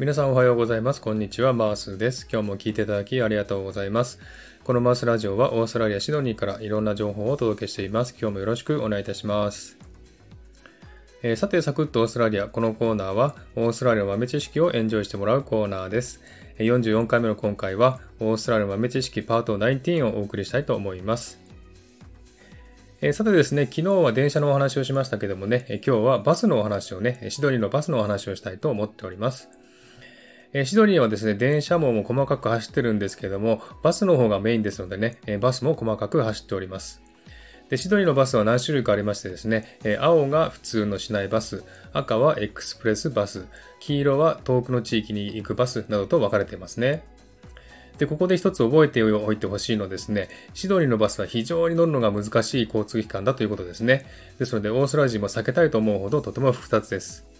皆さんおはようございます。こんにちは。マースです。今日も聞いていただきありがとうございます。このマースラジオはオーストラリア・シドニーからいろんな情報をお届けしています。今日もよろしくお願いいたします。えー、さて、サクッとオーストラリア。このコーナーはオーストラリアの豆知識をエンジョイしてもらうコーナーです。44回目の今回はオーストラリアの豆知識パート19をお送りしたいと思います。え、さてですね、昨日は電車のお話をしましたけどもね、今日はバスのお話をね、シドニーのバスのお話をしたいと思っております。えシドニーはですね、電車網も細かく走ってるんですけども、バスの方がメインですのでね、えバスも細かく走っております。で、シドニーのバスは何種類かありましてですね、え青が普通の市内バス、赤はエクスプレスバス、黄色は遠くの地域に行くバスなどと分かれていますね。で、ここで一つ覚えておいてほしいのですね、シドニーのバスは非常に乗るのが難しい交通機関だということですね。ですので、オーストラリア人も避けたいと思うほどとても複雑です。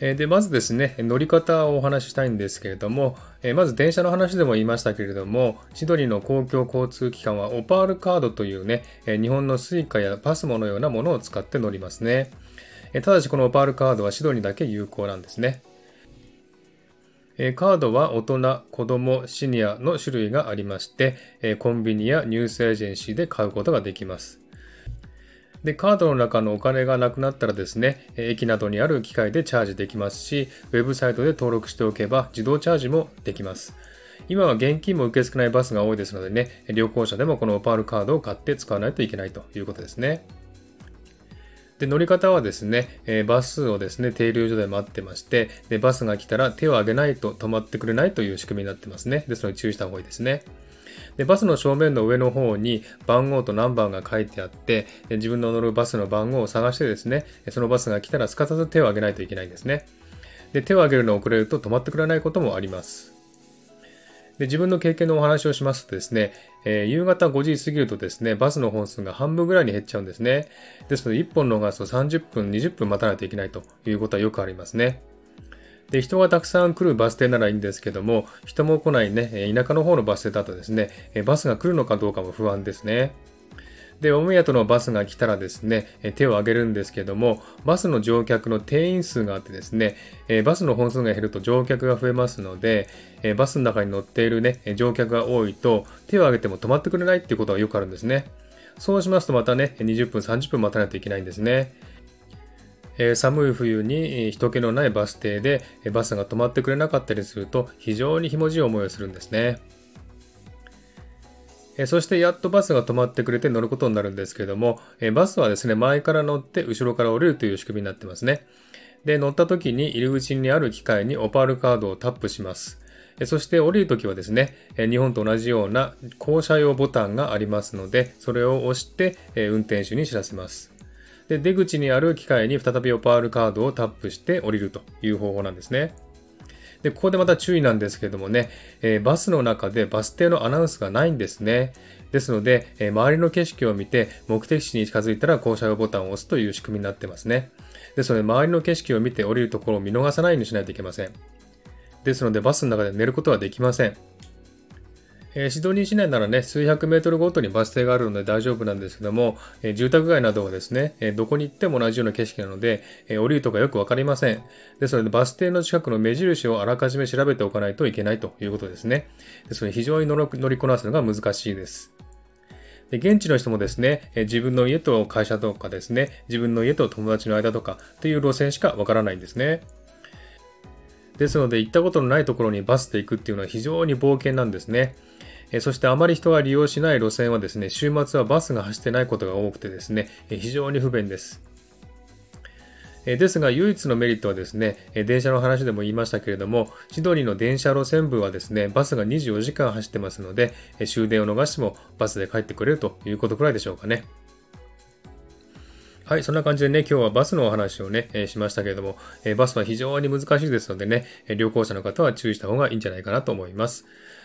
で、まずですね、乗り方をお話ししたいんですけれども、まず電車の話でも言いましたけれども、シドニーの公共交通機関はオパールカードというね、日本の suica やパスモのようなものを使って乗りますね。ただしこのオパールカードはシドニーだけ有効なんですね。カードは大人、子供、シニアの種類がありまして、コンビニやニュースエージェンシーで買うことができます。で、カードの中のお金がなくなったらですね、駅などにある機械でチャージできますし、ウェブサイトで登録しておけば自動チャージもできます。今は現金も受け付けないバスが多いですのでね、旅行者でもこのオパールカードを買って使わないといけないということですね。で、乗り方はですね、えバスをですね、停留所で待ってまして、で、バスが来たら手を挙げないと止まってくれないという仕組みになってますね。ですので注意した方がいいですね。で、バスの正面の上の方に番号とナンバーが書いてあって、自分の乗るバスの番号を探してですね、そのバスが来たらすかさず手を挙げないといけないんですね。で、手を挙げるのを遅れると止まってくれないこともあります。で自分の経験のお話をしますとですね、えー、夕方5時過ぎるとですね、バスの本数が半分ぐらいに減っちゃうんですね。ですので、1本逃すと30分、20分待たないといけないということはよくありますね。で、人がたくさん来るバス停ならいいんですけども、人も来ないね、田舎の方のバス停だとですね、バスが来るのかどうかも不安ですね。で、お目当てのバスが来たらですね、手を挙げるんですけども、バスの乗客の定員数があってですね、バスの本数が減ると乗客が増えますので、バスの中に乗っているね、乗客が多いと、手を挙げても止まってくれないっていうことがよくあるんですね。そうしますとまたね、20分、30分待たないといけないんですね。え寒い冬に人気のないバス停でバスが止まってくれなかったりすると非常にひもじい思いをするんですね。えそしてやっとバスが止まってくれて乗ることになるんですけれども、えバスはですね、前から乗って後ろから降りるという仕組みになってますね。で、乗った時に入り口にある機械にオパールカードをタップします。そして降りるときはですね、日本と同じような降車用ボタンがありますので、それを押して運転手に知らせます。で、出口にある機械に再びオパールカードをタップして降りるという方法なんですね。で、ここでまた注意なんですけどもね、えー、バスの中でバス停のアナウンスがないんですね。ですので、えー、周りの景色を見て目的地に近づいたら降車用ボタンを押すという仕組みになってますね。ですので、周りの景色を見て降りるところを見逃さないようにしないといけません。ですので、バスの中で寝ることはできません。えー、シドニー市内ならね、数百メートルごとにバス停があるので大丈夫なんですけども、えー、住宅街などはですね、えー、どこに行っても同じような景色なので、え降りるとかよくわかりません。ですので、バス停の近くの目印をあらかじめ調べておかないといけないということですね。ですので、非常に乗りこなすのが難しいです。で現地の人もですね、自分の家と会社とかですね、自分の家と友達の間とかという路線しかわからないんですね。ですので、行ったことのないところにバスで行くっていうのは非常に冒険なんですね。そしてあまり人が利用しない路線はですね、週末はバスが走ってないことが多くてですね、非常に不便です。ですが、唯一のメリットはですね、電車の話でも言いましたけれども、シドニーの電車路線部はですね、バスが24時間走ってますので、終電を逃してもバスで帰ってくれるということくらいでしょうかね。はい、そんな感じでね、今日はバスのお話をね、えー、しましたけれども、えー、バスは非常に難しいですのでね、旅行者の方は注意した方がいいんじゃないかなと思います。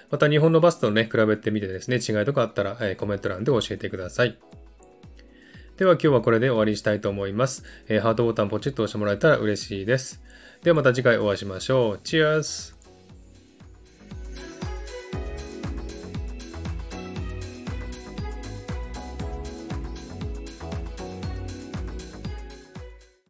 また日本のバスとね、比べてみてですね、違いとかあったら、えー、コメント欄で教えてください。では今日はこれで終わりにしたいと思います。え、ハートボタンポチッと押してもらえたら嬉しいです。ではまた次回お会いしましょう。チアーズ